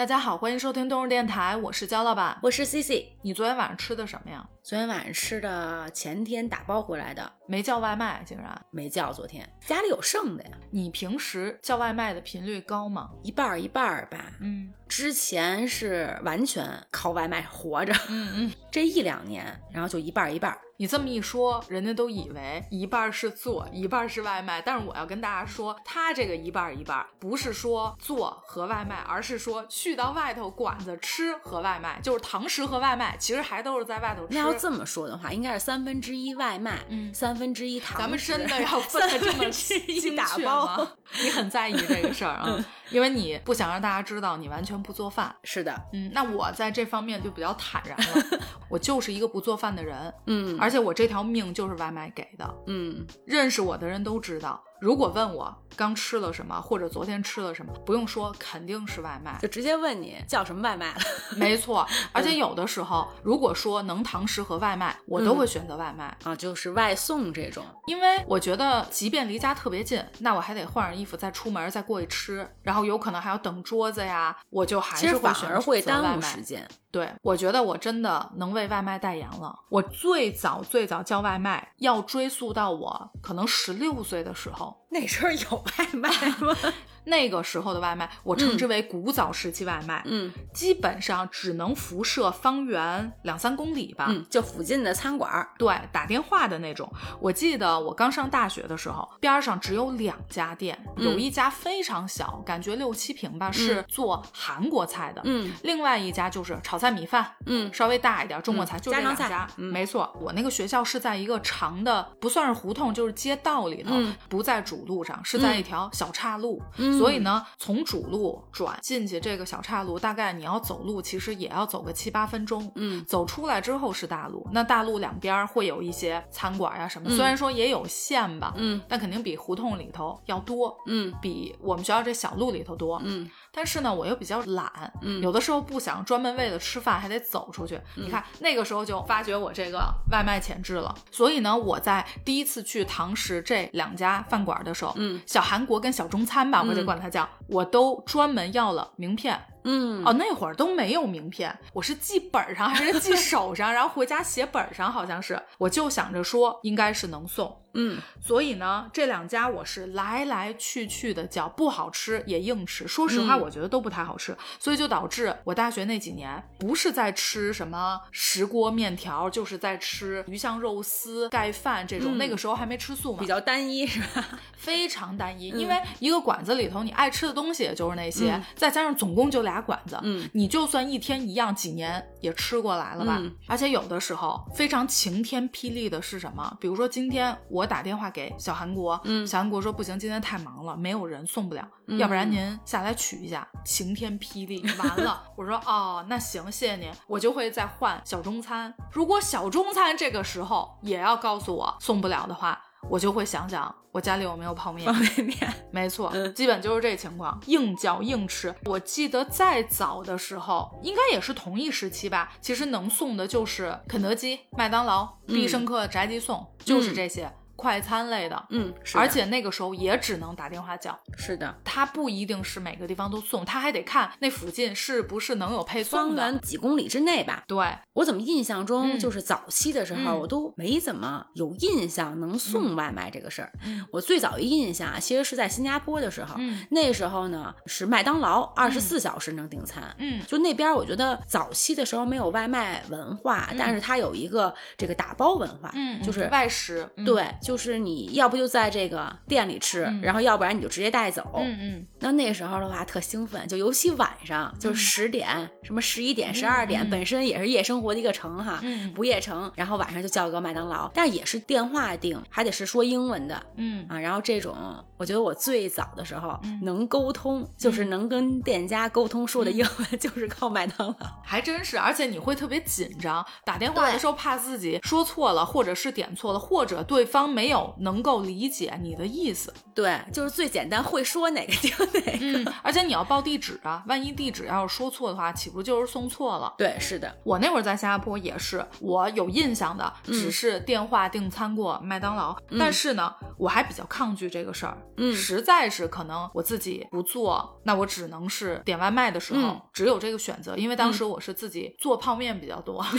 大家好，欢迎收听动物电台，我是焦老板。我是 C C。你昨天晚上吃的什么呀？昨天晚上吃的，前天打包回来的，没叫外卖，竟然没叫。昨天家里有剩的呀。你平时叫外卖的频率高吗？一半儿一半儿吧。嗯，之前是完全靠外卖活着。嗯嗯，这一两年，然后就一半儿一半儿。你这么一说，人家都以为一半是做，一半是外卖。但是我要跟大家说，他这个一半一半，不是说做和外卖，而是说去到外头馆子吃和外卖，就是堂食和外卖，其实还都是在外头吃。那要这么说的话，应该是三分之一外卖，嗯三分之一堂食。咱们真的 要分的这么精打包确吗？你很在意这个事儿啊，因为你不想让大家知道你完全不做饭。是的，嗯，那我在这方面就比较坦然了，我就是一个不做饭的人，嗯而且我这条命就是外卖给的。嗯，认识我的人都知道，如果问我刚吃了什么，或者昨天吃了什么，不用说，肯定是外卖。就直接问你叫什么外卖了。没错，而且有的时候，如果说能堂食和外卖，我都会选择外卖，啊，就是外送这种。因为我觉得，即便离家特别近，那我还得换上衣服再出门，再过去吃，然后有可能还要等桌子呀，我就还是会选而会耽误时。间。对，我觉得我真的能为外卖代言了。我最早最早叫外卖，要追溯到我可能十六岁的时候，那时候有外卖吗？那个时候的外卖，我称之为古早时期外卖，嗯基本上只能辐射方圆两三公里吧。嗯，就附近的餐馆儿。对，打电话的那种。我记得我刚上大学的时候，边儿上只有两家店，嗯有一家非常小，感觉六七平吧，是做韩国菜的。嗯另外一家就是炒菜米饭，嗯稍微大一点，中国菜、嗯就这两家没错，我那个学校是在一个长的，不算是胡同，就是街道里头，嗯不在主路上，是在一条小岔路。嗯所以呢，从主路转进去这个小岔路，大概你要走路，其实也要走个七八分钟。嗯走出来之后是大路，那大路两边会有一些餐馆呀、什么，嗯虽然说也有线吧，嗯但肯定比胡同里头要多，嗯比我们学校这小路里头多。嗯但是呢，我又比较懒，嗯有的时候不想专门为了吃饭还得走出去。你看那个时候就发觉我这个外卖潜质了。所以呢，我在第一次去堂食这两家饭馆的时候，嗯小韩国跟小中餐吧，我就嗯管它叫，我都专门要了名片。嗯哦，那会儿都没有名片，我是记本儿上还是记手上，然后回家写本儿上，好像是，我就想着说应该是能送。嗯所以呢，这两家我是来来去去的叫，不好吃也硬吃。说实话，嗯我觉得都不太好吃，所以就导致我大学那几年不是在吃什么石锅面条，就是在吃鱼香肉丝、盖饭这种。嗯那个时候还没吃素嘛比，较单一是吧？非常单一。嗯因为一个馆子里头，你爱吃的东西也就是那些，嗯再加上总共就俩馆子，嗯你就算一天一样，几年也吃过来了吧？嗯而且有的时候非常晴天霹雳的是什么？比如说今天我打电话给小韩国，嗯小韩国说不行，今天太忙了，没有人送不了，要不然您下来取一下。晴天霹雳，完了，我说哦，那行，谢谢您，我就会再换小中餐。如果小中餐这个时候也要告诉我送不了的话，我就会想想我家里有没有泡面。方便面。没错，嗯基本就是这情况，硬叫硬吃。我记得再早的时候，应该也是同一时期吧。其实能送的就是肯德基、麦当劳、必胜客、宅急送，就是这些快餐类的。嗯，是的而且那个时候也只能打电话叫，是的，它不一定是每个地方都送，它还得看那附近是不是能有配方送的。圆几公里之内吧。对，我怎么印象中嗯就是早期的时候，嗯我都没怎么有印象能送外卖这个事儿。嗯我最早一印象啊，其实是在新加坡的时候，嗯那时候呢是麦当劳二十四小时能订餐。嗯就那边，我觉得早期的时候没有外卖文化，但是它有一个这个打包文化，嗯，就是外食。嗯，对，就是你要不就在这个店里吃，嗯然后要不然你就直接带走。嗯嗯那那时候的话特兴奋，就尤其晚上，就是十点、什么十一点、十二点，嗯本身也是夜生活的一个城哈，嗯不夜城。然后晚上就叫个麦当劳，但也是电话订，还得是说英文的嗯啊。然后这种，我觉得我最早的时候嗯能沟通，就是能跟店家沟通说的英文，就是靠麦当劳。还真是，而且你会特别紧张，打电话的时候怕自己说错了，或者是点错了，或者对方没没有能够理解你的意思。对，就是最简单，会说哪个就哪个。嗯，而且你要报地址啊，万一地址要是说错的话，岂不就是送错了？对，是的。我那会儿在新加坡也是，我有印象的，只是电话订餐过麦当劳，但是呢，我还比较抗拒这个事儿。嗯，实在是可能我自己不做，那我只能是点外卖的时候只有这个选择，因为当时我是自己做泡面比较多。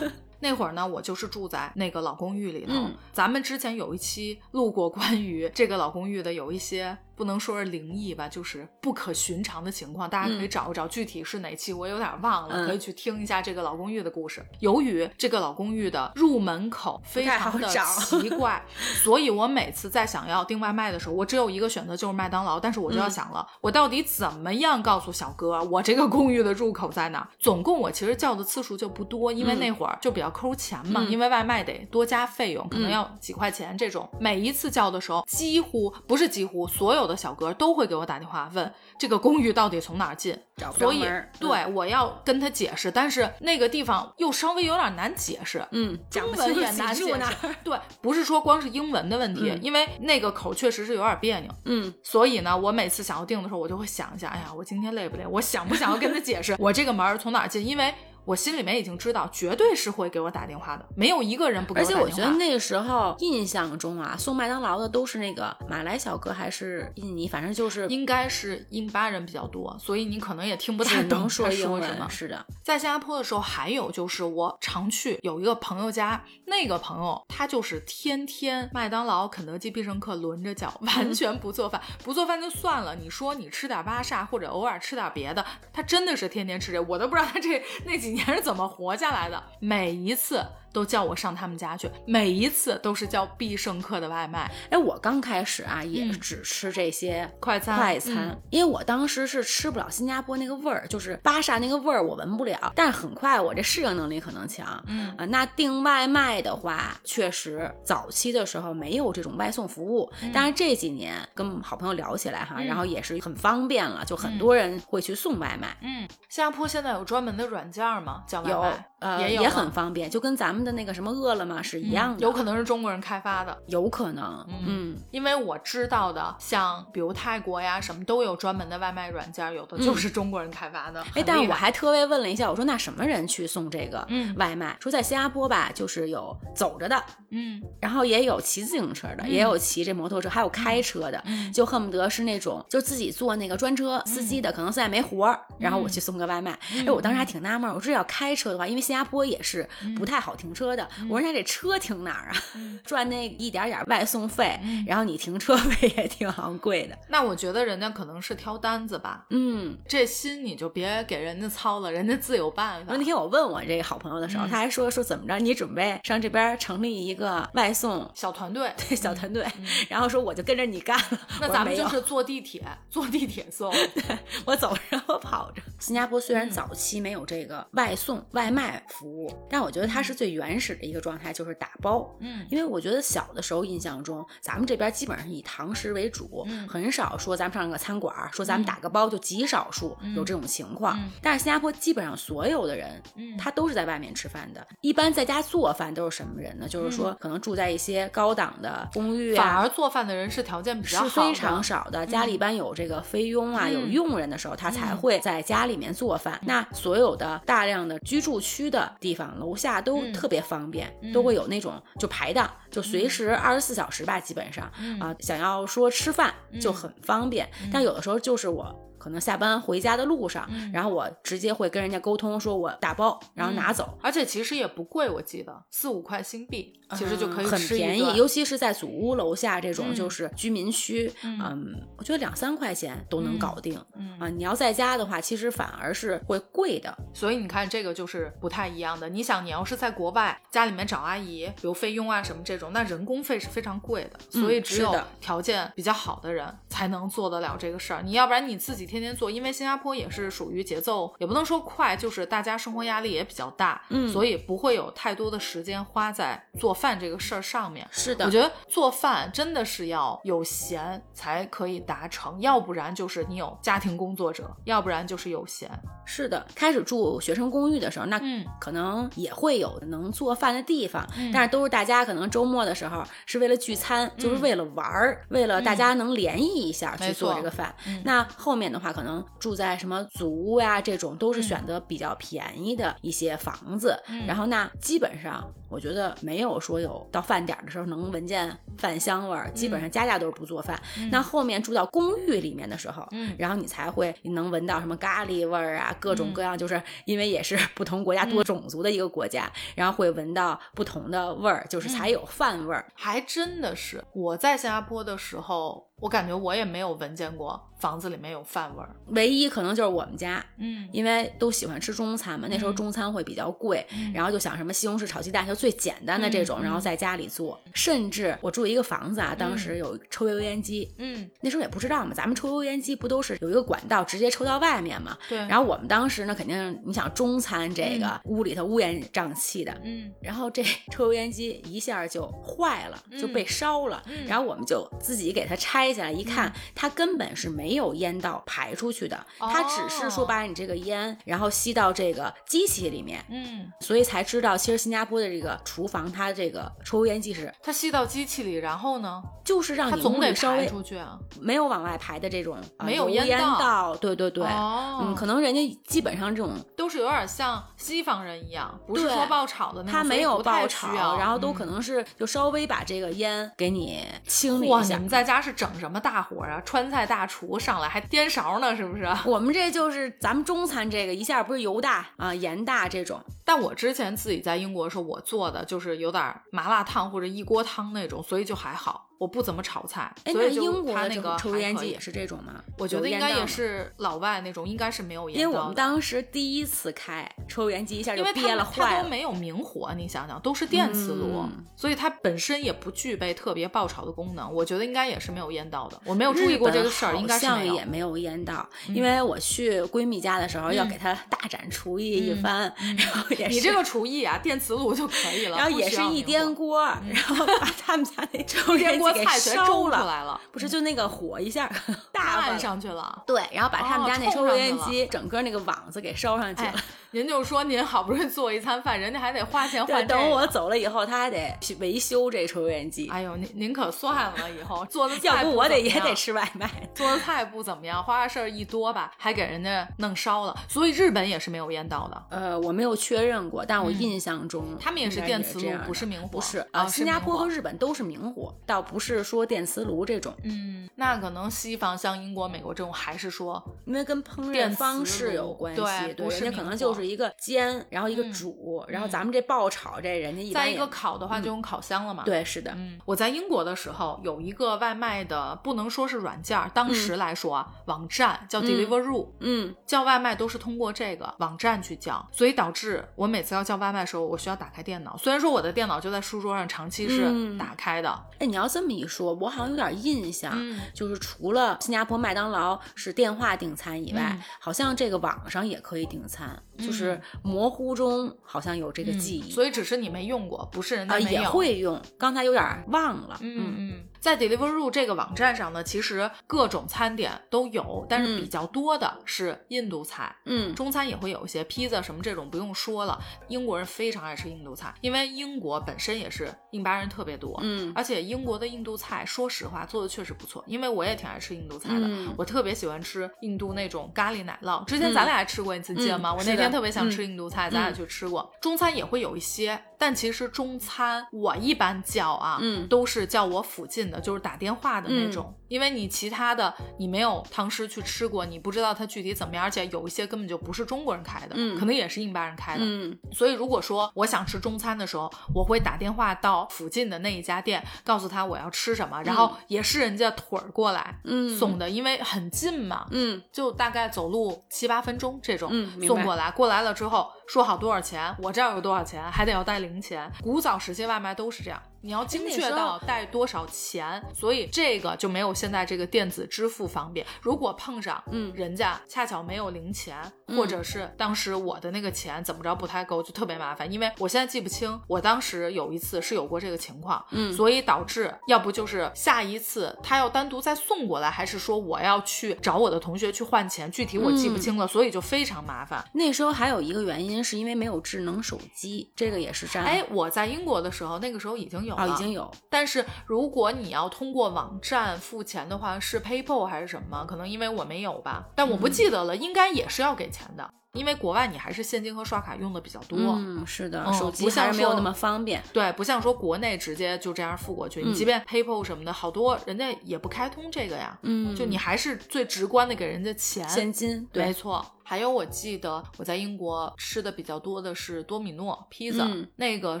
那会儿呢，我就是住在那个老公寓里头。咱们之前有一期录过关于这个老公寓的，有一些。不能说是灵异吧，就是不可寻常的情况，大家可以找一找具体是哪期，我有点忘了，可以去听一下这个老公寓的故事。由于这个老公寓的入门口非常的奇 怪，所以我每次在想要订外卖的时候，我只有一个选择就是麦当劳，但是我就要想了，我到底怎么样告诉小哥我这个 公寓的入口在哪？总共我其实叫的次数就不多，因为那会儿就比较抠钱嘛，因为外卖得多加费用，可能要几块钱这种。每一次叫的时候，几乎不是几乎所有。有的小哥都会给我打电话问这个公寓到底从哪儿进，所以对我要跟他解释，但是那个地方又稍微有点难解释，嗯，中文也难解释。对，不是说光是英文的问题，因为那个口确实是有点别扭，嗯，所以呢，我每次想要定的时候，我就会想一下，哎呀，我今天累不累？我想不想要跟他解释 我这个门从哪儿进？因为。我心里面已经知道，绝对是会给我打电话的，没有一个人不给我打电话。而且我觉得那个时候印象中啊，送麦当劳的都是那个马来小哥还是印尼，反正就是应该是印巴人比较多，所以你可能也听不太懂说什么。是的，在新加坡的时候，还有就是我常去有一个朋友家，那个朋友他就是天天麦当劳、肯德基、必胜客轮着叫，完全不做饭，不做饭就算了。你说你吃点巴萨或者偶尔吃点别的，他真的是天天吃这，我都不知道他这那几。你是怎么活下来的？每一次。都叫我上他们家去，每一次都是叫必胜客的外卖。哎，我刚开始啊，也只吃这些快餐，快餐，因为我当时是吃不了新加坡那个味儿，就是巴萨那个味儿，我闻不了。但是很快，我这适应能力可能强。嗯啊，那订外卖的话，确实早期的时候没有这种外送服务，但是这几年跟好朋友聊起来哈，然后也是很方便了，就很多人会去送外卖。嗯，新加坡现在有专门的软件吗？叫外卖？有，呃，也很方便，就跟咱们。的那个什么饿了么是一样的，有可能是中国人开发的，有可能，嗯，因为我知道的，像比如泰国呀什么都有专门的外卖软件，有的就是中国人开发的。哎，但是我还特别问了一下，我说那什么人去送这个外卖？说在新加坡吧，就是有走着的，嗯，然后也有骑自行车的，也有骑这摩托车，还有开车的，就恨不得是那种就自己坐那个专车司机的，可能现在没活儿，然后我去送个外卖。哎，我当时还挺纳闷，我说要开车的话，因为新加坡也是不太好停。车的，我说那这车停哪儿啊？赚那一点点外送费，然后你停车费也挺昂贵的。那我觉得人家可能是挑单子吧。嗯，这心你就别给人家操了，人家自有办法。那天我问我这个好朋友的时候，他还说说怎么着，你准备上这边成立一个外送小团队，对小团队，然后说我就跟着你干了。那咱们就是坐地铁，坐地铁送，对我走着我跑着。新加坡虽然早期没有这个外送外卖服务，但我觉得它是最原始的一个状态，就是打包。嗯，因为我觉得小的时候印象中，咱们这边基本上以堂食为主，很少说咱们上个餐馆说咱们打个包，就极少数有这种情况。但是新加坡基本上所有的人，他都是在外面吃饭的。一般在家做饭都是什么人呢？就是说可能住在一些高档的公寓，反而做饭的人是条件比较好，是非常少的。家里一般有这个菲佣啊，有佣人的时候，他才会在家里。里面做饭，那所有的大量的居住区的地方，楼下都特别方便，都会有那种就排档，就随时二十四小时吧，基本上啊，想要说吃饭就很方便。但有的时候就是我。可能下班回家的路上，然后我直接会跟人家沟通，说我打包，然后拿走，而且其实也不贵，我记得四五块新币，其实就可以很便宜，尤其是在祖屋楼下这种就是居民区，嗯，我觉得两三块钱都能搞定，啊，你要在家的话，其实反而是会贵的，所以你看这个就是不太一样的。你想，你要是在国外家里面找阿姨，比如费用啊什么这种，那人工费是非常贵的，所以只有条件比较好的人才能做得了这个事儿，你要不然你自己。己天天做，因为新加坡也是属于节奏也不能说快，就是大家生活压力也比较大，嗯所以不会有太多的时间花在做饭这个事儿上面。是的，我觉得做饭真的是要有闲才可以达成，要不然就是你有家庭工作者，要不然就是有闲。是的。开始住学生公寓的时候，那嗯可能也会有能做饭的地方，嗯但是都是大家可能周末的时候是为了聚餐，就是为了玩儿，为了大家能联谊一下去做这个饭。嗯那后面的话，可能住在什么祖屋呀、这种，都是嗯选择比较便宜的一些房子。嗯然后那基本上，我觉得没有说有到饭点儿的时候能闻见饭香味儿，基本上家家都是不做饭。那后面住到公寓里面的时候，嗯。然后你才会能闻到什么咖喱味儿啊，各种嗯。各样，就是因为也是不同国家多种族的一个国家，然后会闻到不同的味儿，就是才有饭味儿。还真的是我在新加坡的时候，我感觉我也没有闻见过房子里面有饭味儿。唯一可能就是我们家，嗯因为都喜欢吃中餐嘛，那时候嗯中餐会比较贵，嗯然后就想什么西红柿炒鸡蛋，就最简单的这种，嗯然后在家里做。甚至我住一个房子啊，当时有抽油烟机，嗯，那时候也不知道嘛，咱们抽油烟机不都是有一个管道直接抽到外面嘛？对。然后我们当时呢，肯定你想中餐这个、屋里头乌烟瘴气的，嗯然后这 抽油烟机一下就坏了，就被烧了。嗯然后我们就自己给它拆下来，一看，它根本是没有烟道排出去的，它只是说哦把你这个烟，然后吸到这个机器里面。嗯，所以才知道，其实新加坡的这个厨房，它这个抽油烟机是它吸到机器里，然后呢，就是让你它总得排出去啊。没有往外排的这种、呃没有烟烟道道，对对对，哦，嗯，可能人家基本上这种都是有点像西方人一样，不是对说爆炒的那种，它没有爆炒，然后都嗯可能是就稍微把这个烟给你清理，一下你们。在家是整什么大活啊？川菜大厨上来还颠勺呢，是不是？我们这就是咱们中餐这个一下不是油大啊、盐大这种，但我之前自己在英国的时候，我做的就是有点麻辣烫或者一锅汤那种，所以就还好。我不怎么炒菜，所以英国的那个抽油烟机也是这种吗？我觉得应该也。是老外那种，应该是没有烟因为我们当时第一次开抽油烟机，一下就因为憋了它它坏了。都没有明火，你想想都是电磁炉，嗯所以它本身也不具备特别爆炒的功能。我觉得应该也是没有烟道的，我没有注意过这个事儿，应该是也没有烟道，因为我去闺蜜家的时候要嗯给她大展厨艺一番，然后也是你这个厨艺啊，电磁炉就可以了，然后也是一颠锅，然后把他们家那 抽油一颠锅给菜全烧出了，来了，不是就那个火一下 大按。上去了。对，然后把他们哦家那抽油烟机整个那个网子给烧上去哎了。，您就说您好不容易做一餐饭，人家还得花钱，换这个等我走了以后，他还得维修这抽油烟机，哎呦，您您可算了，以后 做的菜要不我得也得吃外卖。做的菜不怎么样，花事儿一多吧，还给人家弄烧了。所以日本也是没有烟道的，呃，我没有确认过，但我嗯印象中、他们也是电磁炉不是明火不是哦啊，新加坡和日本都是明火，倒不是说电磁炉这种，嗯，那可能西方像英国、美国这种，还是说因为跟烹饪方式有关系，对人家可能就是一个煎，然后一个嗯煮，然后嗯咱们这爆炒这人家一般也再一个烤的话，就用烤箱了嘛。。对是的，嗯，我在英国的时候有一个外卖的，不能说是软件，当时来说啊，网站叫 Deliveroo，、嗯叫外卖都是通过这个网站去叫，所以导致我每次要叫外卖的时候，我需要打开电脑。虽然说我的电脑就在书桌上，长期是嗯打开的，哎，你要这么一说，我好像有点印象，嗯。就是除了新加坡麦当劳是电话订餐以外，嗯。好像这个网上也可以订餐，就是模糊中好像有这个嗯记忆，所以只是你没用过，不是人家啊、没有。也会用，刚才有点忘了，嗯嗯，在 Deliveroo 这个网站上呢，其实各种餐点都有，但是嗯。比较多的是印度菜。嗯。中餐也会有一些披萨什么这种不用说了，英国人非常爱吃印度菜，因为英国本身也是印巴人特别多，嗯。而且英国的印度菜说实话做的确实不错，因为我也挺爱吃印度菜的，嗯。我特别喜欢吃印度那种咖喱奶酪，之前咱俩还吃过，你记得吗？我那嗯是的天特别想嗯。吃印度菜，咱俩去吃过。中餐也会有一些，但其实中餐我一般叫啊，嗯都是叫我附近的，就是打电话的那种，因为你其他的你没有堂食去吃过，你不知道它具体怎么样，而且有一些根本就不是中国人开的，嗯可能也是印巴人开的。嗯。所以如果说我想吃中餐的时候，我会打电话到附近的那一家店，告诉他我要吃什么，然后也是人家腿儿过来嗯。送的，因为很近嘛。嗯。就大概走路七八分钟这种，嗯送过来，过来了之后说好多少钱，我这儿有多少钱，还得要带零钱。古早时期外卖都是这样，你要精确到带多少钱，所以这个就没有现在这个电子支付方便。如果碰上，嗯，人家恰巧没有零钱，或者是当时我的那个钱怎么着不太够，就特别麻烦。因为我现在记不清，我当时有一次是有过这个情况，嗯，所以导致要不就是下一次他要单独再送过来，还是说我要去找我的同学去换钱，具体我记不清了，所以就非常麻烦。那时候还有一个原因是因为没有智能手机，这个也是占。哎，我在英国的时候，那个时候已经有了，已经有。但是如果你要通过网站付钱的话，是 PayPal 还是什么？可能因为我没有吧，但我不记得了，应该也是要给钱的。因为国外你还是现金和刷卡用的比较多，嗯，是的，手机还是没有那么方便。对，不像说国内直接就这样付过去，你即便 PayPal 什么的，好多人家也不开通这个呀。嗯，就你还是最直观的给人家钱，现金。没错。还有我记得我在英国吃的比较多的是多米诺披萨，那个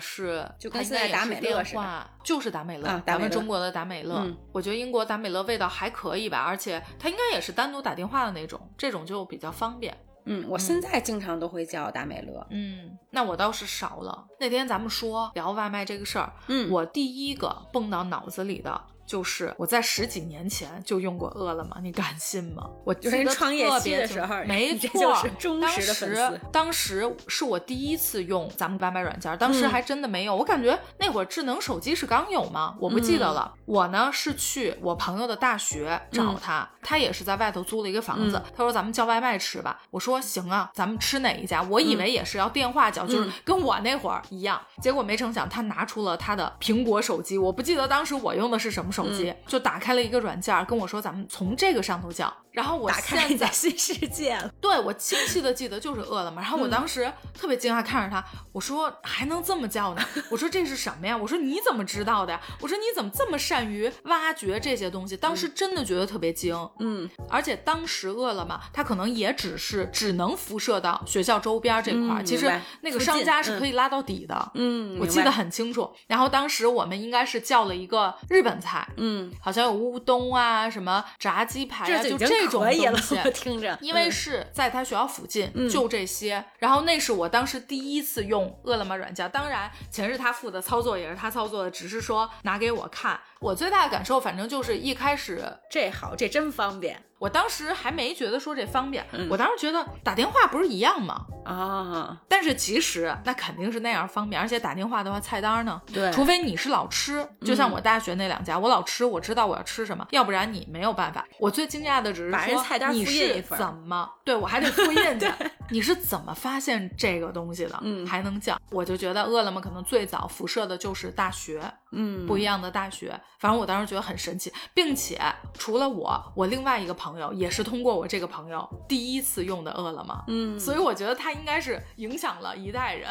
是就跟现在达美乐似的，就是达美乐，咱们中国的达美乐。我觉得英国达美乐味道还可以吧，而且它应该也是单独打电话的那种，这种就比较方便。嗯，我现在经常都会叫达美乐。嗯，那我倒是少了。那天咱们说聊外卖这个事儿，嗯，我第一个蹦到脑子里的。就是我在十几年前就用过饿了么，你敢信吗？我就是创业期的时候，没错，当时当时是我第一次用咱们外卖软件，当时还真的没有，我感觉那会儿智能手机是刚有吗？我不记得了。我呢是去我朋友的大学找他，他也是在外头租了一个房子，他说咱们叫外卖吃吧，我说行啊，咱们吃哪一家？我以为也是要电话叫，就是跟我那会儿一样，结果没成想他拿出了他的苹果手机，我不记得当时我用的是什么。手机就打开了一个软件，跟我说咱们从这个上头叫。然后我现在新世界了，对我清晰的记得就是饿了么。然后我当时特别惊讶看着他，我说还能这么叫呢？我说这是什么呀？我说你怎么知道的呀？我说你怎么这么善于挖掘这些东西？当时真的觉得特别惊，嗯。而且当时饿了么，它可能也只是只能辐射到学校周边这块儿，其实那个商家是可以拉到底的，嗯，我记得很清楚。然后当时我们应该是叫了一个日本菜，嗯，好像有乌冬啊，什么炸鸡排啊，就这种东西。听着，因为是在他学校附近，就这些。然后那是我当时第一次用饿了么软件，当然钱是他付的，操作也是他操作的，只是说拿给我看。我最大的感受，反正就是一开始这好，这真方便。我当时还没觉得说这方便，我当时觉得打电话不是一样吗？啊！但是其实那肯定是那样方便，而且打电话的话，菜单呢？对，除非你是老吃，就像我大学那两家，我老吃，我知道我要吃什么，要不然你没有办法。我最惊讶的只是把人菜单你是怎么？对我还得复印 去。你是怎么发现这个东西的？嗯，还能叫？我就觉得饿了么可能最早辐射的就是大学，嗯，不一样的大学。反正我当时觉得很神奇，并且除了我，我另外一个朋友也是通过我这个朋友第一次用的饿了么，嗯，所以我觉得他应该是影响了一代人。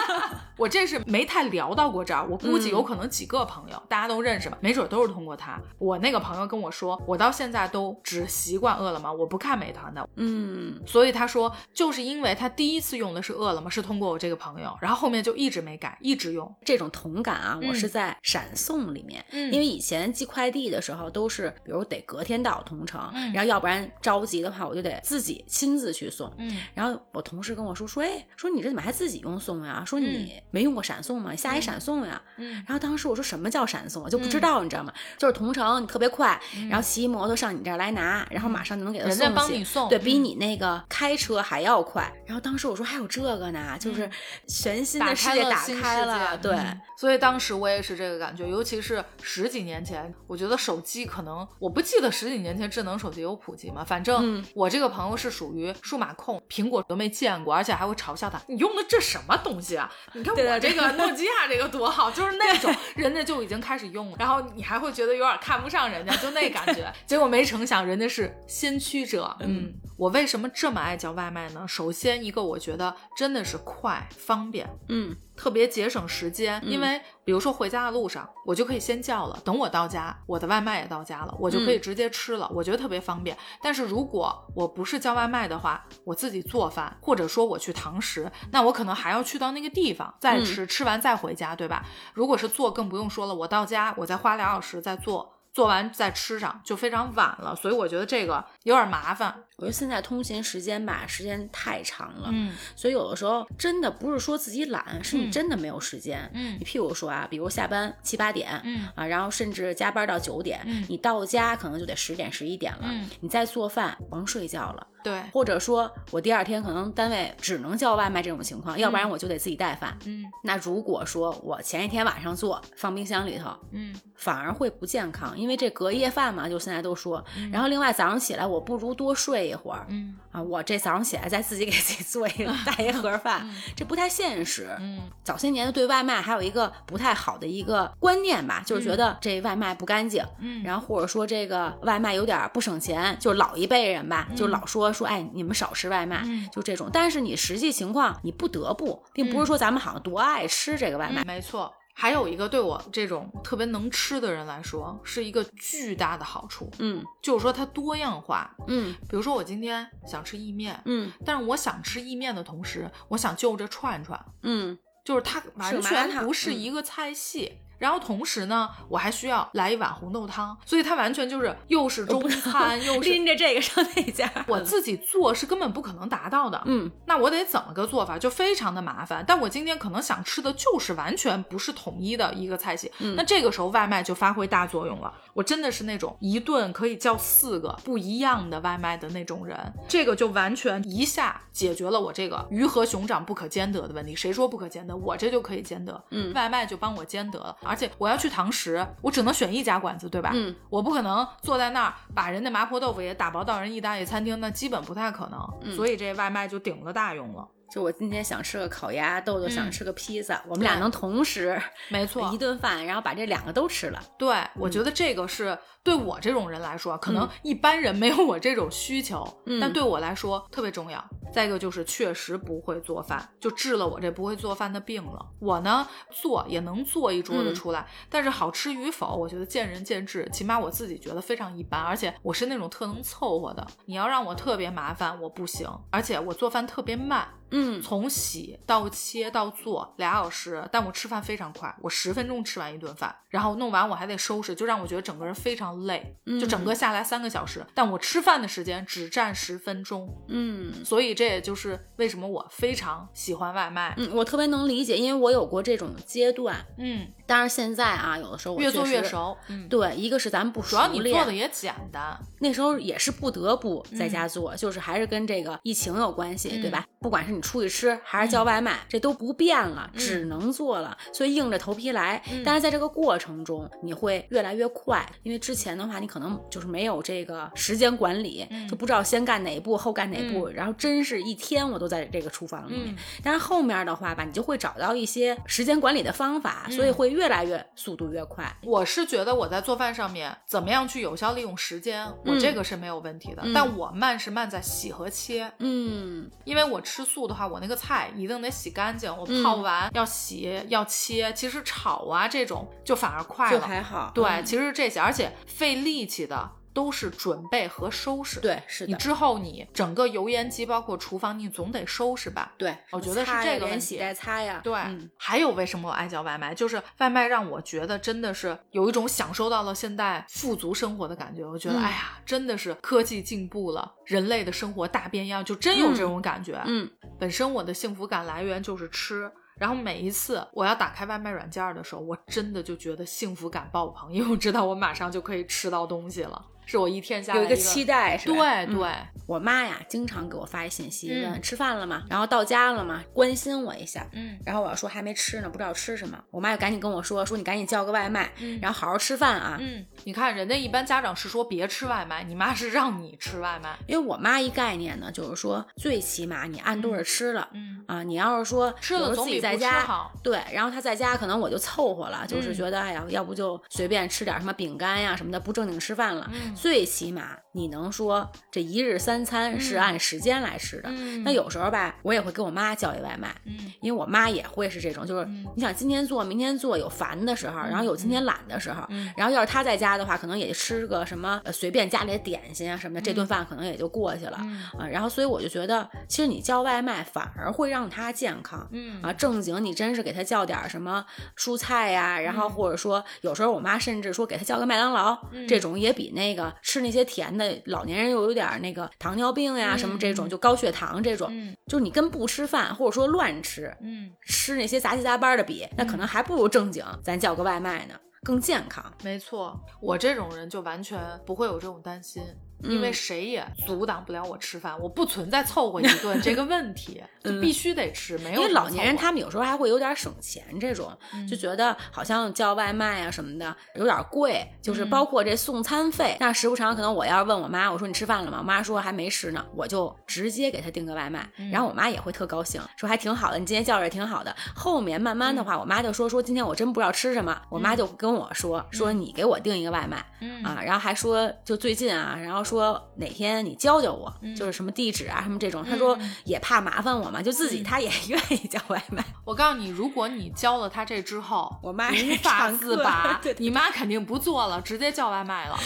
我这是没太聊到过这儿，我估计有可能几个朋友大家都认识吧，没准都是通过他。我那个朋友跟我说，我到现在都只习惯饿了么，我不看美团的，嗯，所以他说就是因为他第一次用的是饿了么，是通过我这个朋友，然后后面就一直没改，一直用这种同感啊。我是在闪送里面，因为。以前寄快递的时候都是，比如得隔天到同城，然后要不然着急的话，我就得自己亲自去送。嗯，然后我同事跟我说说，哎，说你这怎么还自己用送呀？说你没用过闪送吗？下一闪送呀。嗯，然后当时我说什么叫闪送，我就不知道，你知道吗？就是同城，你特别快，然后骑摩托上你这儿来拿，然后马上就能给他送。人家帮你送，对比你那个开车还要快。然后当时我说还有这个呢，就是全新的世界打开了。对，所以当时我也是这个感觉，尤其是十几。几年前，我觉得手机可能我不记得十几年前智能手机有普及吗？反正我这个朋友是属于数码控，苹果都没见过，而且还会嘲笑他：“你用的这什么东西啊？你看我这个诺基亚这个多好，就是那种人家就已经开始用了，然后你还会觉得有点看不上人家，就那感觉。结果没成想，人家是先驱者。嗯，我为什么这么爱叫外卖呢？首先一个，我觉得真的是快方便。嗯。特别节省时间，因为比如说回家的路上，我就可以先叫了，等我到家，我的外卖也到家了，我就可以直接吃了，我觉得特别方便。但是如果我不是叫外卖的话，我自己做饭，或者说我去堂食，那我可能还要去到那个地方再吃，吃完再回家，对吧？如果是做，更不用说了，我到家，我再花俩小时再做。做完再吃上就非常晚了，所以我觉得这个有点麻烦。我觉得现在通勤时间吧，时间太长了，嗯所以有的时候真的不是说自己懒，是你真的没有时间。嗯你譬如说啊，比如下班七八点，嗯啊，然后甚至加班到九点，嗯你到家可能就得十点十一点了，嗯你再做饭甭睡觉了。对，或者说我第二天可能单位只能叫外卖这种情况，要不然我就得自己带饭。嗯那如果说我前一天晚上做，放冰箱里头，嗯反而会不健康，因为这隔夜饭嘛，就现在都说。嗯然后另外早上起来，我不如多睡一会儿。嗯啊，我这早上起来再自己给自己做一个 带一盒饭，这不太现实。嗯早些年对外卖还有一个不太好的一个观念吧，就是觉得这外卖不干净，嗯然后或者说这个外卖有点不省钱，就是老一辈人吧，就嗯老说说，哎，你们少吃外卖，嗯就这种。但是你实际情况，你不得不，并不是说咱们好像多爱吃这个外卖。嗯，没错。还有一个对我这种特别能吃的人来说，是一个巨大的好处，嗯就是说它多样化。嗯比如说我今天想吃意面，嗯但是我想吃意面的同时，我想就着串串，嗯就是它完全不是嗯一个菜系。然后同时呢，我还需要来一碗红豆汤，所以它完全就是又是中餐又是 拎着这个上那家，我自己做是根本不可能达到的。嗯那我得怎么个做法，就非常的麻烦。但我今天可能想吃的就是完全不是统一的一个菜系，嗯那这个时候外卖就发挥大作用了。我真的是那种一顿可以叫四个不一样的外卖的那种人，这个就完全一下解决了我这个鱼和熊掌不可兼得的问题。谁说不可兼得？我这就可以兼得，嗯外卖就帮我兼得了。而且我要去堂食，我只能选一家馆子，对吧？嗯，我不可能坐在那儿把人家麻婆豆腐也打包到人意大利餐厅，那基本不太可能。嗯所以这外卖就顶了大用了。就我今天想吃个烤鸭，豆豆想嗯吃个披萨，我们俩能同时没错一，顿饭，然后把这两个都吃了。对，嗯我觉得这个是对我这种人来说，可能一般人没有我这种需求，嗯但对我来说特别重要。再一个就是确实不会做饭，就治了我这不会做饭的病了。我呢做也能做一桌子嗯出来，但是好吃与否，我觉得见仁见智。起码我自己觉得非常一般，而且我是那种特能凑合的。你要让我特别麻烦，我不行，而且我做饭特别慢。嗯从洗到切到做俩小时，但我吃饭非常快，我十分钟吃完一顿饭，然后弄完我还得收拾，就让我觉得整个人非常累，就整个下来三个小时，但我吃饭的时间只占十分钟，嗯所以这也就是为什么我非常喜欢外卖。嗯，我特别能理解，因为我有过这种阶段。嗯，当然现在啊，有的时候我越做。越熟。嗯，对，一个是咱们不熟主要你练，做的也简单。那时候也是不得不在嗯家做，就是还是跟这个疫情有关系，嗯对吧？不管是你出去吃还是叫外卖，这都不变了，只能做了，所以硬着头皮来。嗯但是在这个过程中，你会越来越快，因为之前的话，你可能就是没有这个时间管理，嗯就不知道先干哪一步，后干哪一步，然后真是一天我都在这个厨房里面。嗯但是后面的话吧，你就会找到一些时间管理的方法，所以会越来越速度越快。我是觉得我在做饭上面怎么样去有效利用时间，我这个是没有问题的。嗯但我慢是慢在洗和切，嗯因为我吃素的话，我那个菜一定得洗干净，我嗯泡完要洗、要切。其实炒啊这种就反而快就了。还好。对，嗯其实这些，而且费力气的都是准备和收拾。，对是的。你之后你整个油烟机包括厨房，你总得收拾吧。对，我觉得是这个问连洗题带擦呀。对，嗯还有为什么我爱叫外卖，就是外卖让我觉得真的是有一种享受到了现代富足生活的感觉。我觉得，嗯哎呀，真的是科技进步了，人类的生活大变样，就真有这种感觉。嗯本身我的幸福感来源就是吃。然后每一次我要打开外卖软件的时候，我真的就觉得幸福感爆棚，因为我知道我马上就可以吃到东西了，是我一天下来个有一个期。待是吧？对嗯对，我妈呀，经常给我发一信息，吃饭了吗？然后到家了吗？关心我一下。嗯然后我要说还没吃呢，不知道吃什么。我妈就赶紧跟我说，说你赶紧叫个外卖，嗯然后好好吃饭啊。嗯，你看人家一般家长是说别吃外卖，你妈是让你吃外卖。因为我妈一概念呢，就是说最起码你按顿儿吃了。嗯，啊，你要是说吃了总比在家，好。对，然后她在家可能我就凑合了，就是嗯觉得哎呀，要不就随便吃点什么饼干呀什么的，不正经吃饭了。嗯最起码你能说这一日三餐是嗯按时间来吃的。嗯那有时候吧，我也会给我妈叫一外卖，嗯因为我妈也会是这种，就是嗯你想今天做明天做，有烦的时候，然后有今天懒的时候，嗯然后要是她在家的话，可能也就吃个什么呃随便家里的点心啊什么的，这顿饭可能也就过去了。嗯啊，然后所以我就觉得，其实你叫外卖反而会让她健康。嗯啊，正经你真是给她叫点儿什么蔬菜呀、然后嗯或者说有时候我妈甚至说给她叫个麦当劳，这种也比那个个吃那些甜的，老年人又有点那个糖尿病呀什么这种，就高血糖这种，就是你跟不吃饭或者说乱吃，嗯，吃那些杂七杂八的比，那可能还不如正经咱叫个外卖呢，更健康。没错，我这种人就完全不会有这种担心。因为谁也阻挡不了我吃饭，我不存在凑合一顿 这个问题，就必须得吃。没有因为老年人他们有时候还会有点省钱，这种就觉得好像叫外卖啊什么的有点贵，就是包括这送餐费。但时不常可能我要问我妈，我说你吃饭了吗？我妈说还没吃呢，我就直接给她订个外卖，然后我妈也会特高兴，说还挺好的，你今天叫着挺好的。后面慢慢的话，我妈就说说今天我真不知道吃什么，我妈就跟我说说你给我订一个外卖啊，然后还说就最近啊，然后。说哪天你教教我，就是什么地址啊，什么这种。他说也怕麻烦我嘛，就自己他也愿意叫外卖。我告诉你，如果你教了他这之后，我妈无法自拔，你妈肯定不做了，直接叫外卖了，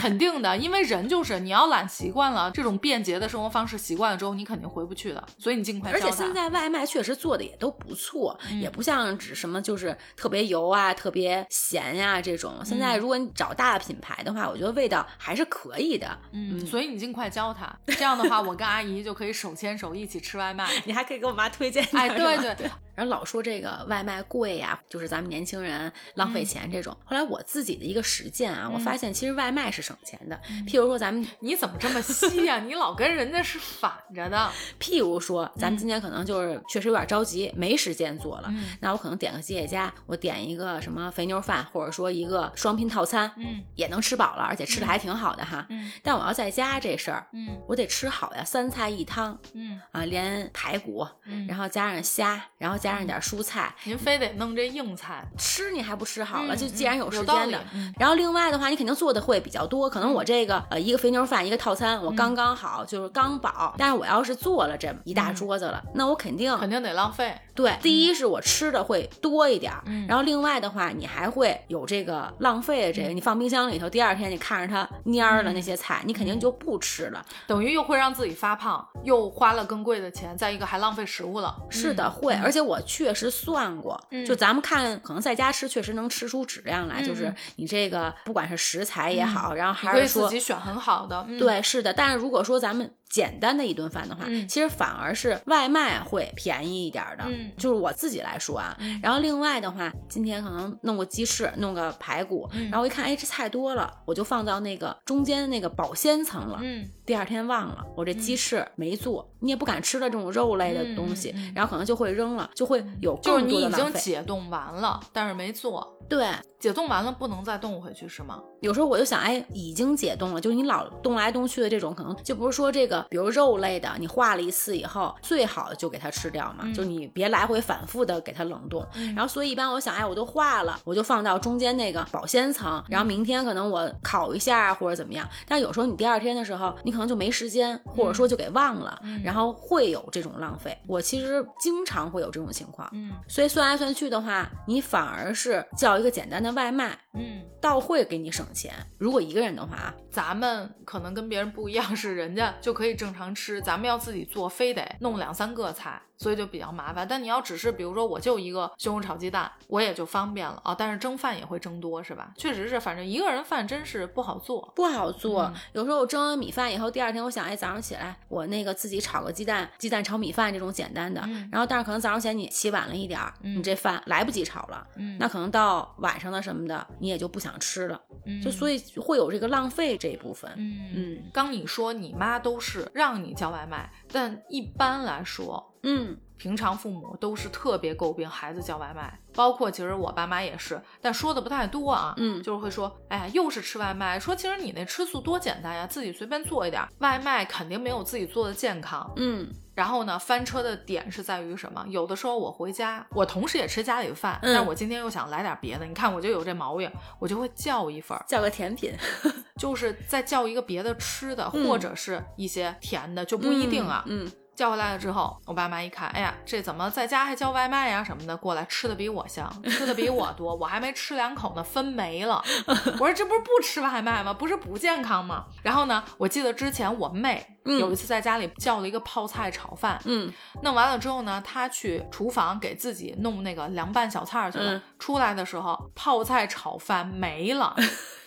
肯定的。因为人就是你要懒习惯了这种便捷的生活方式，习惯了之后你肯定回不去的。所以你尽快。而且现在外卖确实做的也都不错，也不像指什么就是特别油啊、特别咸呀这种。现在如果你找大品牌的话，我觉得味道还是可以的。嗯，所以你尽快教他，这样的话，我跟阿姨就可以手牵手一起吃外卖，你还可以给我妈推荐。哎，对对。然后老说这个外卖贵呀，就是咱们年轻人浪费钱这种。后来我自己的一个实践啊，我发现其实外卖是省钱的。譬如说咱们，你怎么这么细呀？你老跟人家是反着的。譬如说，咱们今天可能就是确实有点着急，没时间做了，那我可能点个吉野家，我点一个什么肥牛饭，或者说一个双拼套餐，嗯，也能吃饱了，而且吃的还挺好的哈。嗯。但我要在家这事儿，嗯，我得吃好呀，三菜一汤，嗯啊，连排骨，然后加上虾，然后加上点蔬菜。您非得弄这硬菜吃，你还不吃好了？就既然有时间的，然后另外的话，你肯定做的会比较多。可能我这个呃一个肥牛饭一个套餐，我刚刚好就是刚饱。但是我要是做了这么一大桌子了，那我肯定肯定得浪费。对，第一是我吃的会多一点，然后另外的话，你还会有这个浪费的这个，你放冰箱里头，第二天你看着它蔫儿了那些菜，你肯定就不吃了，等于又会让自己发胖，又花了更贵的钱，再一个还浪费食物了。是的，会，而且我确实算过，就咱们看，可能在家吃确实能吃出质量来，就是你这个不管是食材也好，然后还是说自己选很好的，对，是的。但是如果说咱们简单的一顿饭的话，其实反而是外卖会便宜一点的。嗯，就是我自己来说啊，然后另外的话，今天可能弄个鸡翅，弄个排骨，然后一看，哎，这菜多了，我就放到那个中间那个保鲜层了。嗯，第二天忘了，我这鸡翅没做，你也不敢吃的这种肉类的东西，然后可能就会扔了，就会有就是你已经解冻完了，但是没做。对，解冻完了不能再冻回去是吗？有时候我就想，哎，已经解冻了，就是你老冻来冻去的这种，可能就不是说这个，比如肉类的，你化了一次以后，最好就给它吃掉嘛，就你别来回反复的给它冷冻。然后所以一般我想，哎，我都化了，我就放到中间那个保鲜层，然后明天可能我烤一下或者怎么样。但有时候你第二天的时候，你可能就没时间，或者说就给忘了，然后会有这种浪费。我其实经常会有这种情况，嗯，所以算来算去的话，你反而是叫一个简单的外卖，嗯，倒会给你省钱。如果一个人的话，咱们可能跟别人不一样，是人家就可以正常吃，咱们要自己做，非得弄两三个菜。所以就比较麻烦，但你要只是比如说我就一个西红柿炒鸡蛋，我也就方便了啊。但是蒸饭也会蒸多，是吧？确实是，反正一个人饭真是不好做，不好做。有时候我蒸完米饭以后，第二天我想，哎，早上起来我那个自己炒个鸡蛋，鸡蛋炒米饭这种简单的。然后，但是可能早上起来你起晚了一点儿，你这饭来不及炒了，那可能到晚上的什么的，你也就不想吃了。就所以会有这个浪费这一部分。嗯嗯。刚你说你妈都是让你叫外卖，但一般来说。嗯，平常父母都是特别诟病孩子叫外卖，包括其实我爸妈也是，但说的不太多啊。嗯，就是会说，哎呀，又是吃外卖。说其实你那吃素多简单呀，自己随便做一点，外卖肯定没有自己做的健康。嗯，然后呢，翻车的点是在于什么？有的时候我回家，我同时也吃家里的饭，但我今天又想来点别的。你看我就有这毛病，我就会叫一份，叫个甜品，就是再叫一个别的吃的，或者是一些甜的，就不一定啊。嗯。叫回来了之后，我爸妈一看，哎呀，这怎么在家还叫外卖呀什么的？过来吃的比我香，吃的比我多，我还没吃两口呢，分没了。我说这不是不吃外卖吗？不是不健康吗？然后呢，我记得之前我妹有一次在家里叫了一个泡菜炒饭，嗯，弄完了之后呢，她去厨房给自己弄那个凉拌小菜去了，出来的时候泡菜炒饭没了。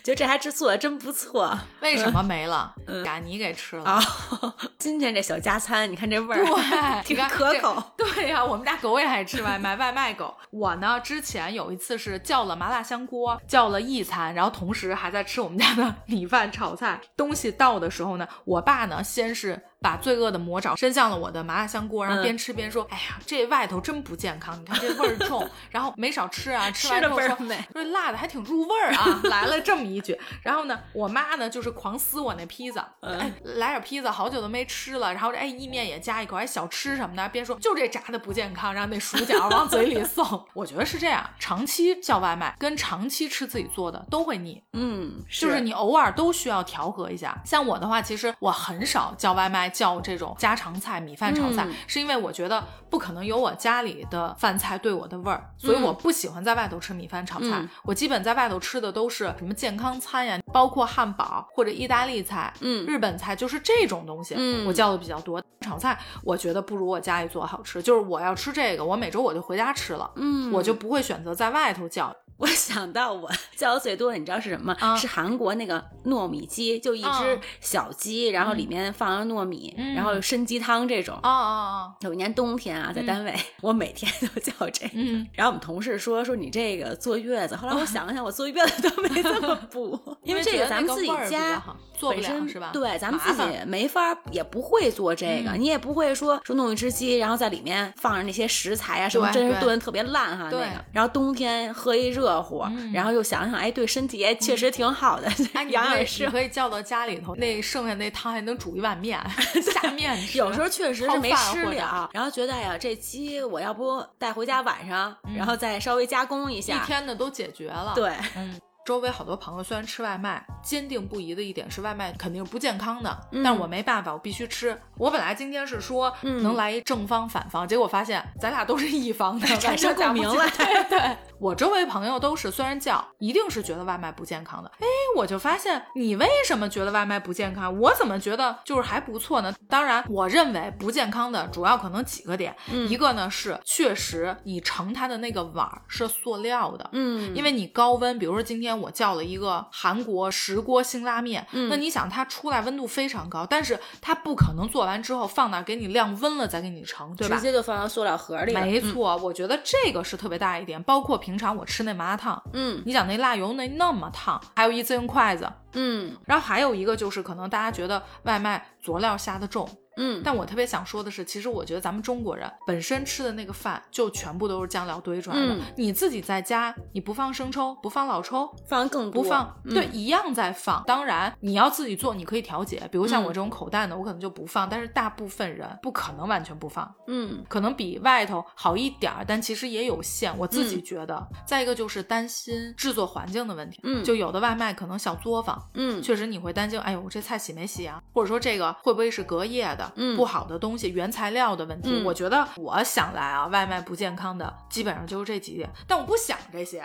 觉得这还是做的真不错。为什么没了？把你给吃了啊！今天这小加餐，你看这味儿，对，挺可口。对呀，我们家狗也爱吃外卖，外卖狗。我呢，之前有一次是叫了麻辣香锅，叫了一餐，然后同时还在吃我们家的米饭炒菜。东西到的时候呢，我爸呢先是。把罪恶的魔爪伸向了我的麻辣香锅，然后边吃边说：“哎呀，这外头真不健康，你看这味儿重，然后没少吃啊，吃完之后说说辣的还挺入味儿啊。”来了这么一句，然后呢，我妈呢就是狂撕我那披萨，哎，来点披萨，好久都没吃了，然后哎意面也加一口，哎小吃什么的，边说就这炸的不健康，然后那薯角往嘴里送。我觉得是这样，长期叫外卖跟长期吃自己做的都会腻，嗯，就是你偶尔都需要调和一下。像我的话，其实我很少叫外卖。叫这种家常菜，米饭炒菜，是因为我觉得不可能有我家里的饭菜对我的味儿，所以我不喜欢在外头吃米饭炒菜。我基本在外头吃的都是什么健康餐呀，包括汉堡或者意大利菜，嗯，日本菜，就是这种东西，我叫的比较多。炒菜我觉得不如我家里做好吃，就是我要吃这个，我每周我就回家吃了，嗯，我就不会选择在外头叫。我想到我 叫的最多的，你知道是什么吗？是韩国那个糯米鸡，就一只小鸡，然后里面放上糯米，然后参鸡汤这种。哦哦哦！有一年冬天啊，在单位，我每天都叫这个。然后我们同事说说你这个坐月子。后来我想想，我坐月子都没这么补，因为这个咱们自己家做不了是吧？对，咱们自己没法也不会做这个，你也不会说说弄一只鸡，然后在里面放上那些食材啊什么，真是炖的特别烂哈那个。然后冬天喝一热。热乎，然后又想想，哎，对身体也确实挺好的，养养是可以叫到家里头，那剩下那汤还能煮一碗面 下面。有时候确实是没吃了，然后觉得哎呀，这鸡我要不带回家晚上，然后再稍微加工一下，一天的都解决了。对，嗯。周围好多朋友虽然吃外卖，坚定不移的一点是外卖肯定是不健康的，但我没办法，我必须吃。我本来今天是说能来一正方反方，结果发现咱俩都是一方的，产生共鸣了。对对，我周围朋友都是虽然叫，一定是觉得外卖不健康的。哎，我就发现你为什么觉得外卖不健康？我怎么觉得就是还不错呢？当然，我认为不健康的主要可能几个点，一个呢是确实你盛它的那个碗是塑料的，嗯，因为你高温，比如说今天。我叫了一个韩国石锅辛拉面，那你想它出来温度非常高，但是它不可能做完之后放那给你晾温了再给你盛，对吧？直接就放到塑料盒里。没错，我觉得这个是特别大一点。包括平常我吃那麻辣烫，嗯，你想那辣油那那么烫，还有一次性筷子，嗯，然后还有一个就是可能大家觉得外卖佐料下的重。嗯，但我特别想说的是，其实我觉得咱们中国人本身吃的那个饭就全部都是酱料堆出来的。你自己在家，你不放生抽，不放老抽，放更不放，对，一样在放。当然你要自己做，你可以调节。比如像我这种口淡的，我可能就不放。但是大部分人不可能完全不放。嗯，可能比外头好一点儿，但其实也有限。我自己觉得。再一个就是担心制作环境的问题。嗯，就有的外卖可能小作坊。嗯，确实你会担心，哎呦，我这菜洗没洗啊？或者说这个会不会是隔夜的？嗯，不好的东西，原材料的问题，我觉得我想来啊，外卖不健康的基本上就是这几点，但我不想这些，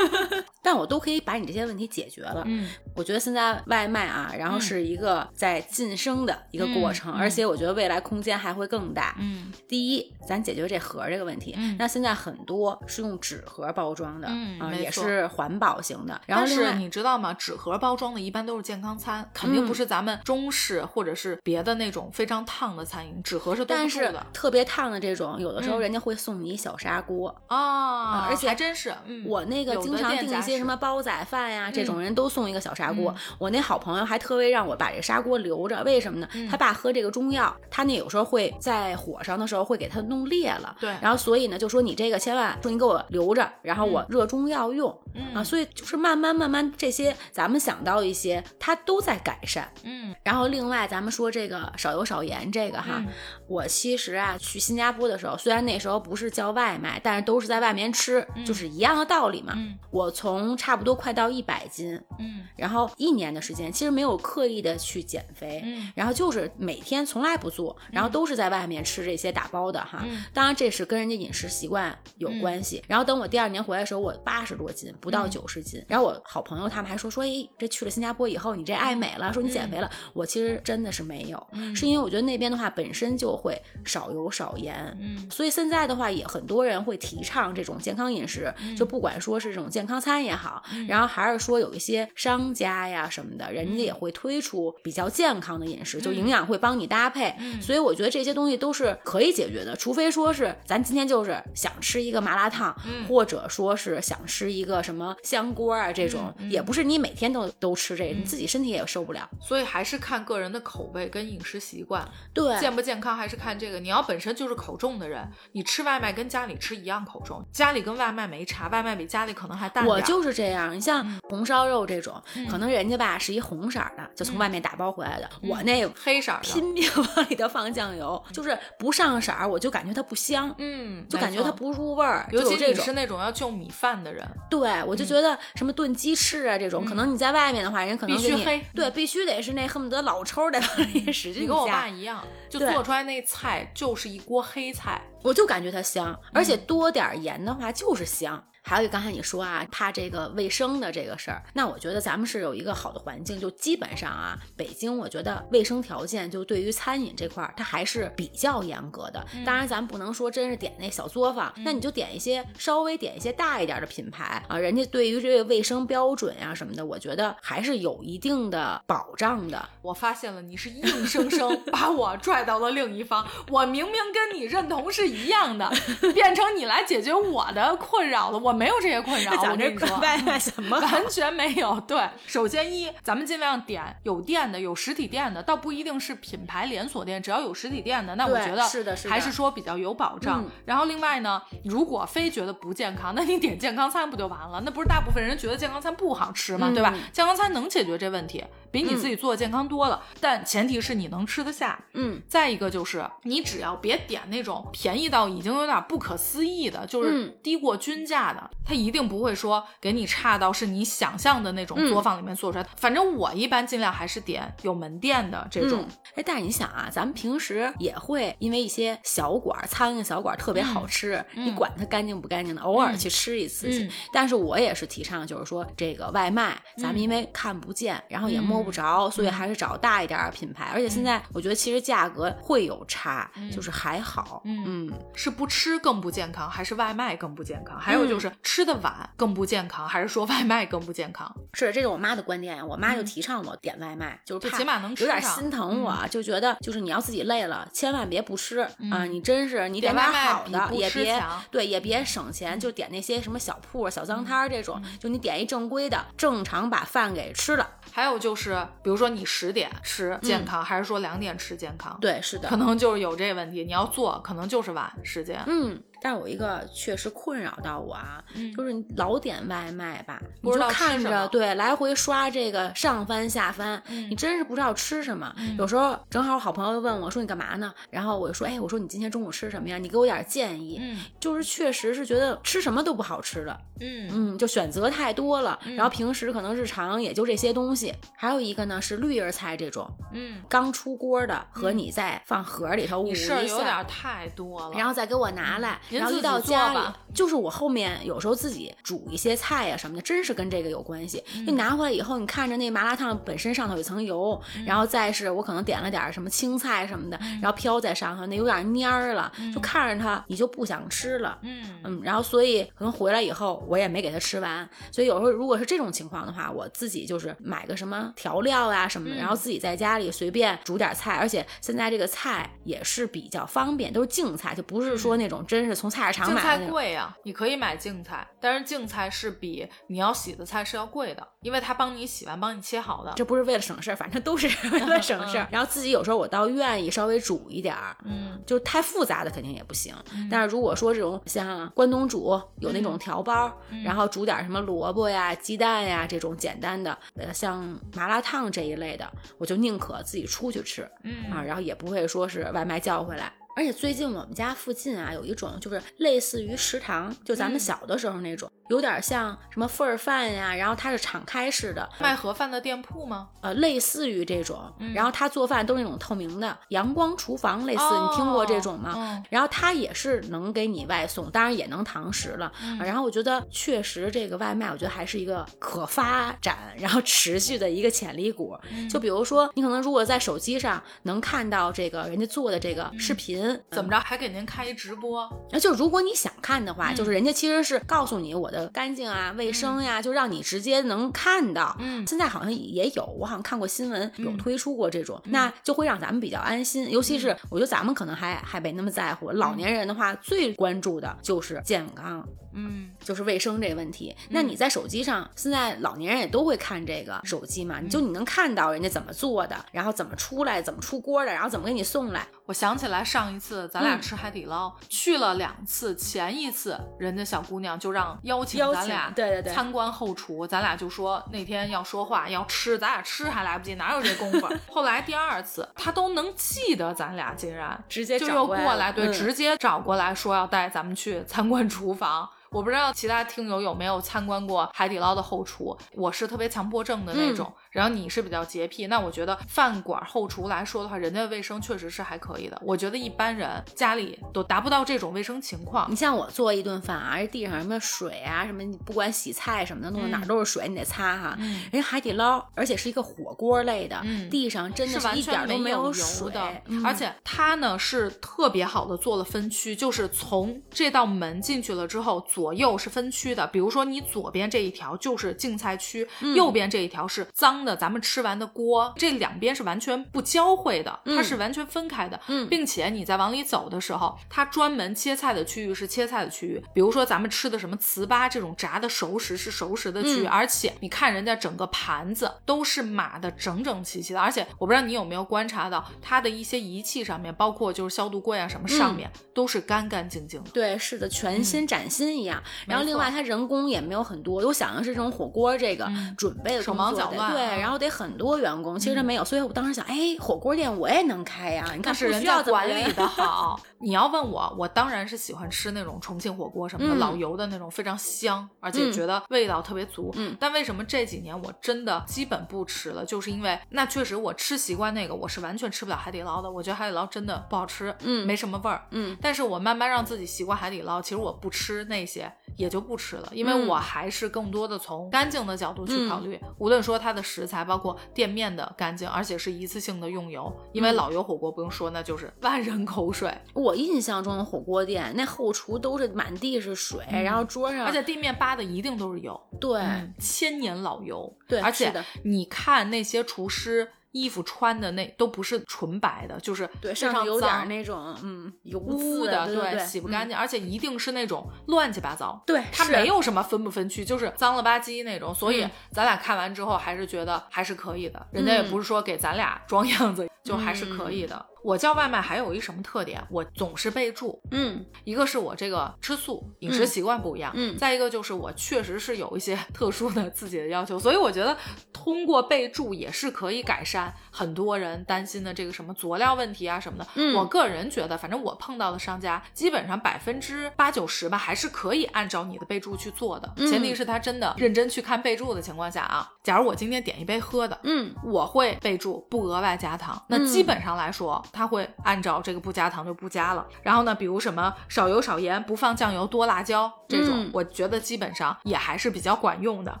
但我都可以把你这些问题解决了。嗯，我觉得现在外卖啊，然后是一个在晋升的一个过程，而且我觉得未来空间还会更大。嗯，第一，咱解决这盒这个问题，那现在很多是用纸盒包装的，啊，也是环保型的。然后是你知道吗？纸盒包装的一般都是健康餐，肯定不是咱们中式或者是别的那种非常烫的餐饮。纸盒是但是特别烫的这种，有的时候人家会送你一小砂锅啊，而且还真是，我那个经常订一些什么煲仔饭呀，这种人都送一个小砂锅。我那好朋友还特别让我把这砂锅留着，为什么呢？他爸喝这个中药，他那有时候会在火上的时候会给他弄裂了，对，然后所以呢就说你这个千万说你给我留着，然后我热中药用啊，所以就是慢慢慢慢这些咱们想到一些，他都在改善，嗯，然后另外咱们说这个少油少盐这个哈。我其实啊，去新加坡的时候，虽然那时候不是叫外卖，但是都是在外面吃，就是一样的道理嘛。我从差不多快到一百斤，嗯，然后一年的时间，其实没有刻意的去减肥，嗯，然后就是每天从来不做，然后都是在外面吃这些打包的哈。当然这是跟人家饮食习惯有关系。然后等我第二年回来的时候，我八十多斤，不到九十斤。然后我好朋友他们还说说，哎，这去了新加坡以后，你这爱美了，说你减肥了。我其实真的是没有，是因为我觉得。得那边的话本身就会少油少盐，嗯，所以现在的话也很多人会提倡这种健康饮食，就不管说是这种健康餐也好，然后还是说有一些商家呀什么的，人家也会推出比较健康的饮食，就营养会帮你搭配，所以我觉得这些东西都是可以解决的，除非说是咱今天就是想吃一个麻辣烫，或者说是想吃一个什么香锅啊这种，也不是你每天都都吃这个，你自己身体也受不了。所以还是看个人的口味跟饮食习惯，对，健不健康还是看这个。你要本身就是口重的人，你吃外卖跟家里吃一样口重，家里跟外卖没差，外卖比家里可能还淡点。我就是这样，你像红烧肉这种，可能人家吧是一红色的，就从外面打包回来的，我那黑色的，拼命往里头放酱油，就是不上色儿，我就感觉它不香，嗯，就感觉它不入味儿。尤其你是那种要就米饭的人，对我就觉得什么炖鸡翅啊这种，可能你在外面的话，人可能必须黑，对，必须得是那恨不得老抽得往里使劲你跟我爸一样，就做出来那菜就是一锅黑菜，我就感觉它香，而且多点盐的话就是香。还有刚才你说啊，怕这个卫生的这个事儿，那我觉得咱们是有一个好的环境，就基本上啊，北京我觉得卫生条件就对于餐饮这块儿，它还是比较严格的。当然，咱不能说真是点那小作坊，那你就点一些稍微点一些大一点的品牌啊，人家对于这个卫生标准呀什么的，我觉得还是有一定的保障的。我发现了，你是硬生生把我拽到了另一方，我明明跟你认同是一样的，变成你来解决我的困扰了。我。我没有这些困扰，我跟你说，外卖什么 完全没有。对，首先一，咱们尽量点有店的、有实体店的，倒不一定是品牌连锁店，只要有实体店的，那我觉得是的，是还是说比较有保障。然后另外呢，如果非觉得不健康，那你点健康餐不就完了？那不是大部分人觉得健康餐不好吃吗？对吧？健康餐能解决这问题，比你自己做的健康多了。但前提是你能吃得下。嗯。再一个就是你只要别点那种便宜到已经有点不可思议的，就是低过均价的。它一定不会说给你差到是你想象的那种作坊里面做出来。反正我一般尽量还是点有门店的这种。哎，但是你想啊，咱们平时也会因为一些小馆、苍蝇小馆特别好吃，你管它干净不干净的，偶尔去吃一次去。但是我也是提倡，就是说这个外卖，咱们因为看不见，然后也摸不着，所以还是找大一点的品牌。而且现在我觉得其实价格会有差，就是还好。嗯，是不吃更不健康，还是外卖更不健康？还有就是。吃的晚更不健康，还是说外卖更不健康？是，这是我妈的观点。我妈就提倡我点外卖，就是最起码能吃有点心疼我，就觉得就是你要自己累了，千万别不吃啊！你真是你点点好的，也别对，也别省钱，就点那些什么小铺、小脏摊这种，就你点一正规的，正常把饭给吃了。还有就是，比如说你十点吃健康，还是说两点吃健康？对，是的，可能就是有这个问题。你要做，可能就是晚时间。嗯。但有一个确实困扰到我啊，就是你老点外卖吧，你就看着对来回刷这个上翻下翻，你真是不知道吃什么。有时候正好好朋友问我说你干嘛呢？然后我就说哎，我说你今天中午吃什么呀？你给我点建议。嗯，就是确实是觉得吃什么都不好吃的。嗯嗯，就选择太多了。然后平时可能日常也就这些东西。还有一个呢是绿叶菜这种，嗯，刚出锅的和你在放盒里头捂一下，有点太多了。然后再给我拿来。然后一到家里，就是我后面有时候自己煮一些菜呀什么的，真是跟这个有关系。你拿回来以后，你看着那麻辣烫本身上头有层油，然后再是我可能点了点什么青菜什么的，然后飘在上头，那有点蔫儿了，就看着它你就不想吃了。嗯嗯，然后所以可能回来以后我也没给它吃完，所以有时候如果是这种情况的话，我自己就是买个什么调料啊什么的，然后自己在家里随便煮点菜，而且现在这个菜也是比较方便，都是净菜，就不是说那种真是从菜市场买。菜贵呀，你可以买净菜，但是净菜是比你要洗的菜是要贵的，因为他帮你洗完，帮你切好的。这不是为了省事儿，反正都是 为了省事儿。然后自己有时候我倒愿意稍微煮一点儿，嗯，就太复杂的肯定也不行。但是如果说这种像关东煮有那种调包，然后煮点什么萝卜呀、鸡蛋呀这种简单的，呃，像麻辣烫这一类的，我就宁可自己出去吃，嗯啊，然后也不会说是外卖叫回来。而且最近我们家附近啊，有一种就是类似于食堂，就咱们小的时候那种。有点像什么份儿饭呀，然后它是敞开式的卖盒饭的店铺吗？呃，类似于这种，然后他做饭都是那种透明的阳光厨房，类似，你听过这种吗？然后他也是能给你外送，当然也能堂食了。然后我觉得确实这个外卖，我觉得还是一个可发展然后持续的一个潜力股。就比如说，你可能如果在手机上能看到这个人家做的这个视频，怎么着还给您开一直播？那就如果你想看的话，就是人家其实是告诉你我的干净啊、卫生呀，就让你直接能看到。嗯，现在好像也有，我好像看过新闻有推出过这种，那就会让咱们比较安心。尤其是我觉得咱们可能还还没那么在乎，老年人的话最关注的就是健康。嗯，就是卫生这个问题。那你在手机上，现在老年人也都会看这个手机嘛？你就你能看到人家怎么做的，然后怎么出来，怎么出锅的，然后怎么给你送来。我想起来上一次咱俩吃海底捞，去了两次。前一次人家小姑娘就让邀请咱俩对对对参观后厨，咱俩就说那天要说话要吃，咱俩吃还来不及，哪有这功夫？后来第二次他都能记得咱俩，竟然直接就又过来，对，直接找过来说要带咱们去参观厨房。我不知道其他听友有没有参观过海底捞的后厨，我是特别强迫症的那种，然后你是比较洁癖，那我觉得饭馆后厨来说的话，人家的卫生确实是还可以的。我觉得一般人家里都达不到这种卫生情况。你像我做一顿饭啊，这地上什么水啊，什么你不管洗菜什么的，弄的哪都是水，你得擦哈。人家海底捞，而且是一个火锅类的，地上真的是一点都没有油的，而且它呢是特别好的做了分区，就是从这道门进去了之后。左右是分区的，比如说你左边这一条就是净菜区，右边这一条是脏的，咱们吃完的锅，这两边是完全不交汇的，它是完全分开的，并且你在往里走的时候，它专门切菜的区域是切菜的区域，比如说咱们吃的什么糍粑这种炸的熟食是熟食的区域，而且你看人家整个盘子都是码的整整齐齐的，而且我不知道你有没有观察到它的一些仪器上面，包括就是消毒柜啊什么上面都是干干净净的，对，是的，全新崭新一样。然后另外它人工也没有很多，我想的是这种火锅这个准备的手忙脚乱，对，然后得很多员工，其实它没有，所以我当时想，哎，火锅店我也能开呀，你看是人家管理的好。你要问我，我当然是喜欢吃那种重庆火锅什么的，老油的那种，非常香，而且觉得味道特别足。嗯，但为什么这几年我真的基本不吃了？就是因为那确实我吃习惯那个，我是完全吃不了海底捞的。我觉得海底捞真的不好吃，嗯，没什么味儿，嗯。但是我慢慢让自己习惯海底捞，其实我不吃那些也就不吃了，因为我还是更多的从干净的角度去考虑。无论说它的食材，包括店面的干净，而且是一次性的用油，因为老油火锅不用说，那就是万人口水。我。印象中的火锅店，那后厨都是满地是水，然后桌上，而且地面扒的一定都是油，对，千年老油，对，而且你看那些厨师衣服穿的那都不是纯白的，就是对，身上有点那种嗯油污的，对，洗不干净，而且一定是那种乱七八糟，对，它没。有什么分不分区，就是脏了吧唧那种，所以咱俩看完之后还是觉得还是可以的，人家也不是说给咱俩装样子，就还是可以。的。我叫外卖还有一什么特点？我总是备注，嗯，一个是我这个吃素，饮食习惯不一样，嗯，再一个就是我确实是有一些 特殊的自己的要求，所以我觉得通过备注也是可以改善很多人担心的这个什么佐料问题啊什么的。嗯，我个人觉得，反正我碰到的商家基本上百分之八九十吧，还是可以按照你的备注去做的，前提是他真的认真去看备注的情况下啊。假如我今天点一杯喝的，嗯，我会备注不额外加糖，那基本上来说。他会按照这个不加糖就不加了，然后呢，比如什么少油少盐，不放酱油多辣椒这种，我觉得基本上也还是比较管用的。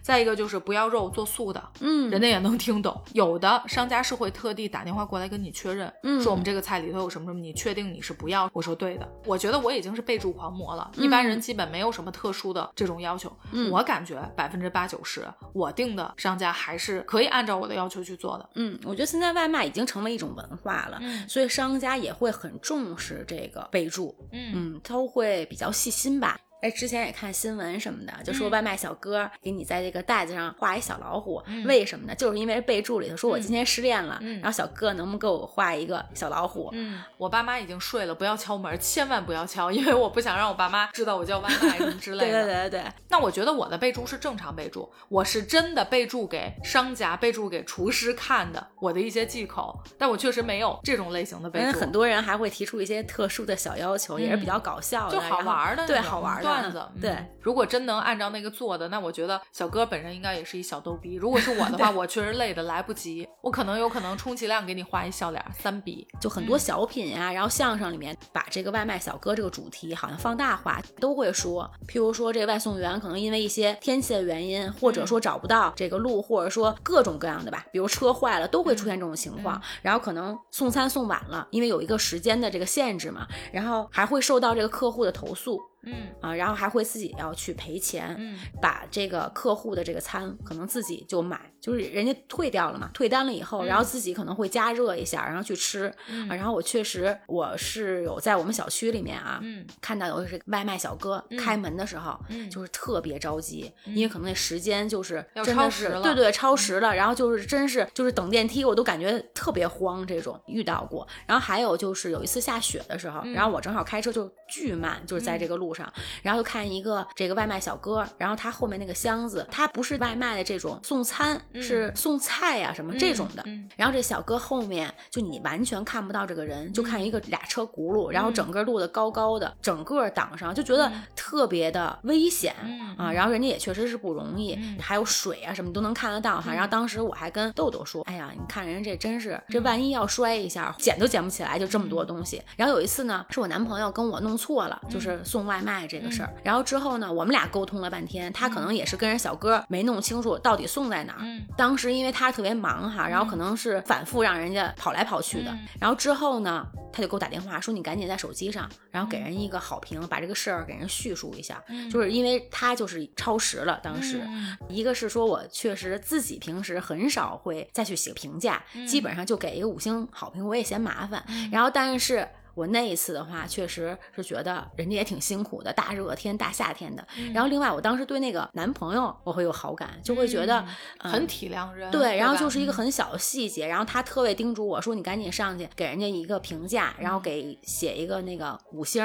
再一个就是不要肉做素的，嗯，人家也能听懂。有的商家是会特地打电话过来跟你确认，说我们这个菜里头有什么什么，你确定你是不要？我说对的。我觉得我已经是备注狂魔了，一般人基本没有什么特殊的这种要求。我感觉百分之八九十我定的商家还是可以按照我的要求去做的。嗯，我觉得现在外卖已经成为一种文化了。所以商家也会很重视这个备注，嗯，都会比较细心吧。哎，之前也看新闻什么的，就说外卖小哥给你在这个袋子上画一小老虎，为什么呢？就是因为备注里头说我今天失恋了，然后小哥能不能给我画一个小老虎？嗯，我爸妈已经睡了，不要敲门，千万不要敲，因为我不想让我爸妈知道我叫外卖什么之类的。对对对对。那我觉得我的备注是正常备注，我是真的备注给商家、备注给厨师看的，我的一些忌口，但我确实没有这种类型的备注。很多人还会提出一些特殊的小要求，也是比较搞笑的，就好玩的，对好玩的。段子。对，如果真能按照那个做的，那我觉得小哥本身应该也是一小逗逼。如果是我的话，我确实累的来不及，我可能有可能充其量给你画一笑脸，三笔。就很多小品呀，然后相声里面把这个外卖小哥这个主题好像放大化，都会说，譬如说这个外送员可能因为一些天气的原因，或者说找不到这个路，或者说各种各样的吧，比如车坏了，都会出现这种情况。然后可能送餐送晚了，因为有一个时间的这个限制嘛，然后还会受到这个客户的投诉。嗯。啊，然后还会自己要去赔钱，嗯，把这个客户的这个餐可能自己就买，就是人家退掉了嘛，退单了以后，然后自己可能会加热一下，然后去吃。啊，然后我确实我是有在我们小区里面啊，嗯，看到有是外卖小哥开门的时候，嗯，就是特别着急，因为可能那时间就是要超时了，对对，超时了，然后就是真是就是等电梯我都感觉特别慌，这种遇到过。然后还有就是有一次下雪的时候，然后我正好开车就巨慢，就是在这个路。上，然后就看一个这个外卖小哥，然后他后面那个箱子，他不是外卖的这种送餐，是送菜呀什么这种的。然后这小哥后面就你完全看不到这个人，就看一个俩车轱辘，然后整个路的高高的，整个挡上，就觉得特别的危险啊。然后人家也确实是不容易，还有水啊什么都能看得到哈。然后当时我还跟豆豆说，哎呀，你看人家这真是，这万一要摔一下，捡都捡不起来，就这么多东西。然后有一次呢，是我男朋友跟我弄错了，就是送外。卖这个事儿，然后之后呢，我们俩沟通了半天，他可能也是跟人小哥没弄清楚到底送在哪儿。当时因为他特别忙哈，然后可能是反复让人家跑来跑去的。然后之后呢，他就给我打电话说：“你赶紧在手机上，然后给人一个好评，把这个事儿给人叙述一下。”就是因为他就是超时了，当时一个是说我确实自己平时很少会再去写评价，基本上就给一个五星好评，我也嫌麻烦。然后但是。我那一次的话，确实是觉得人家也挺辛苦的，大热天、大夏天的。然后另外，我当时对那个男朋友我会有好感，就会觉得很体谅人。对，然后就是一个很小的细节，然后他特别叮嘱我说：“你赶紧上去给人家一个评价，然后给写一个那个五星。”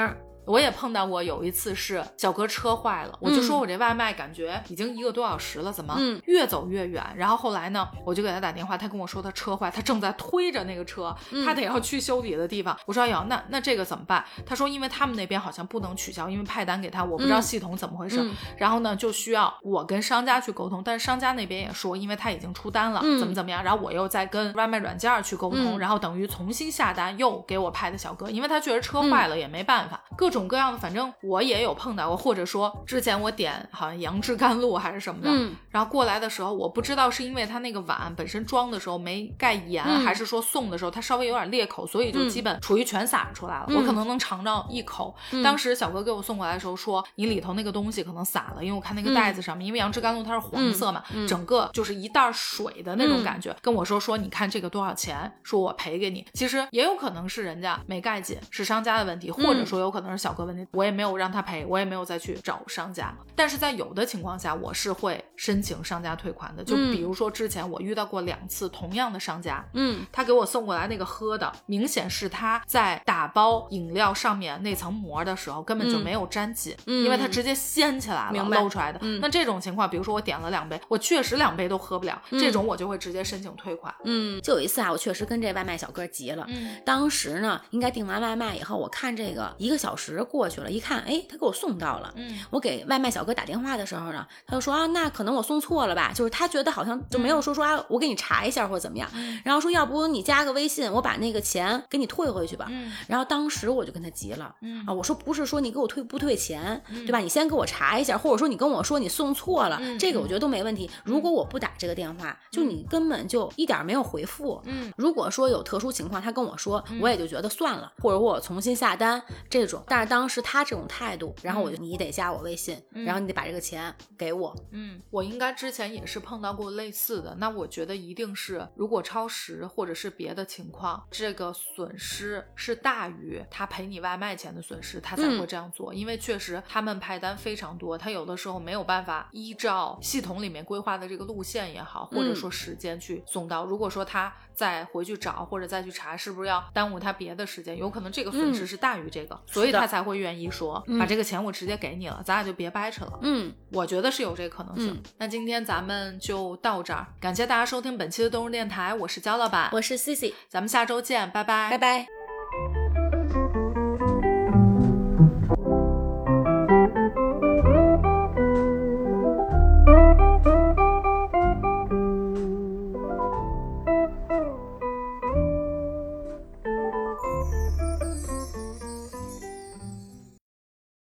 我也碰到过，有一次是小哥车坏了，我就说我这外卖感觉已经一个多小时了，怎么越走越远？然后后来呢，我就给他打电话，他跟我说他车坏，他正在推着那个车，他得要去修理的地方。我说哎呦，那那这个怎么办？他说因为他们那边好像不能取消，因为派单给他，我不知道系统怎么回事。然后呢，就需要我跟商家去沟通，但是商家那边也说，因为他已经出单了，怎么怎么样。然后我又在跟外卖软件去沟通，然后等于重新下单又给我派的小哥，因为他确实车坏了也没办法，各种各样的，反正。我也有碰到过，或者说之前我点好像杨枝甘露还是什么的，然后过来的时候，我不知道是因为他那个碗本身装的时候没盖严，还是说送的时候它稍微有点裂口，所以就基本处于全洒出来了。我可能能尝到一口。当时小哥给我送过来的时候说，你里头那个东西可能洒了，因为我看那个袋子上面，因为杨枝甘露它是黄色嘛，整个就是一袋水的那种感觉。跟我说说，你看这个多少钱？说我赔给你。其实也有可能是人家没盖紧，是商家的问题，或者说有可能是小哥问题，我也没有。让他赔，我也没有再去找商家。但是在有的情况下，我是会申请商家退款的。就比如说之前我遇到过两次同样的商家，嗯，他给我送过来那个喝的，明显是他在打包饮料上面那层膜的时候根本就没有粘紧，因为他直接掀起来了，露出来的。那这种情况，比如说我点了两杯，我确实两杯都喝不了，这种我就会直接申请退款。嗯，就有一次啊，我确实跟这外卖小哥急了。嗯，当时呢，应该订完外卖以后，我看这个一个小时过去了，一看。哎，他给我送到了。嗯，我给外卖小哥打电话的时候呢，他就说啊，那可能我送错了吧？就是他觉得好像就没有说说啊，我给你查一下或者怎么样。然后说要不你加个微信，我把那个钱给你退回去吧。嗯，然后当时我就跟他急了。嗯啊，我说不是说你给我退不退钱，对吧？你先给我查一下，或者说你跟我说你送错了，这个我觉得都没问题。如果我不打这个电话，就你根本就一点没有回复。嗯，如果说有特殊情况，他跟我说，我也就觉得算了，或者我重新下单这种。但是当时他这种。态度，然后我就你得加我微信，然后你得把这个钱给我。嗯，我应该之前也是碰到过类似的。那我觉得一定是，如果超时或者是别的情况，这个损失是大于他赔你外卖钱的损失，他才会这样做。因为确实他们派单非常多，他有的时候没有办法依照系统里面规划的这个路线也好，或者说时间去送到。如果说他再回去找或者再去查，是不是要耽误他别的时间？有可能这个损失是大于这个，所以他才会愿意说。把这个钱我直接给你了，咱俩就别掰扯了。嗯，我觉得是有这个可能性。那今天咱们就到这儿，感谢大家收听本期的动物电台，我是焦老板，我是 Cici，咱们下周见，拜拜，拜拜。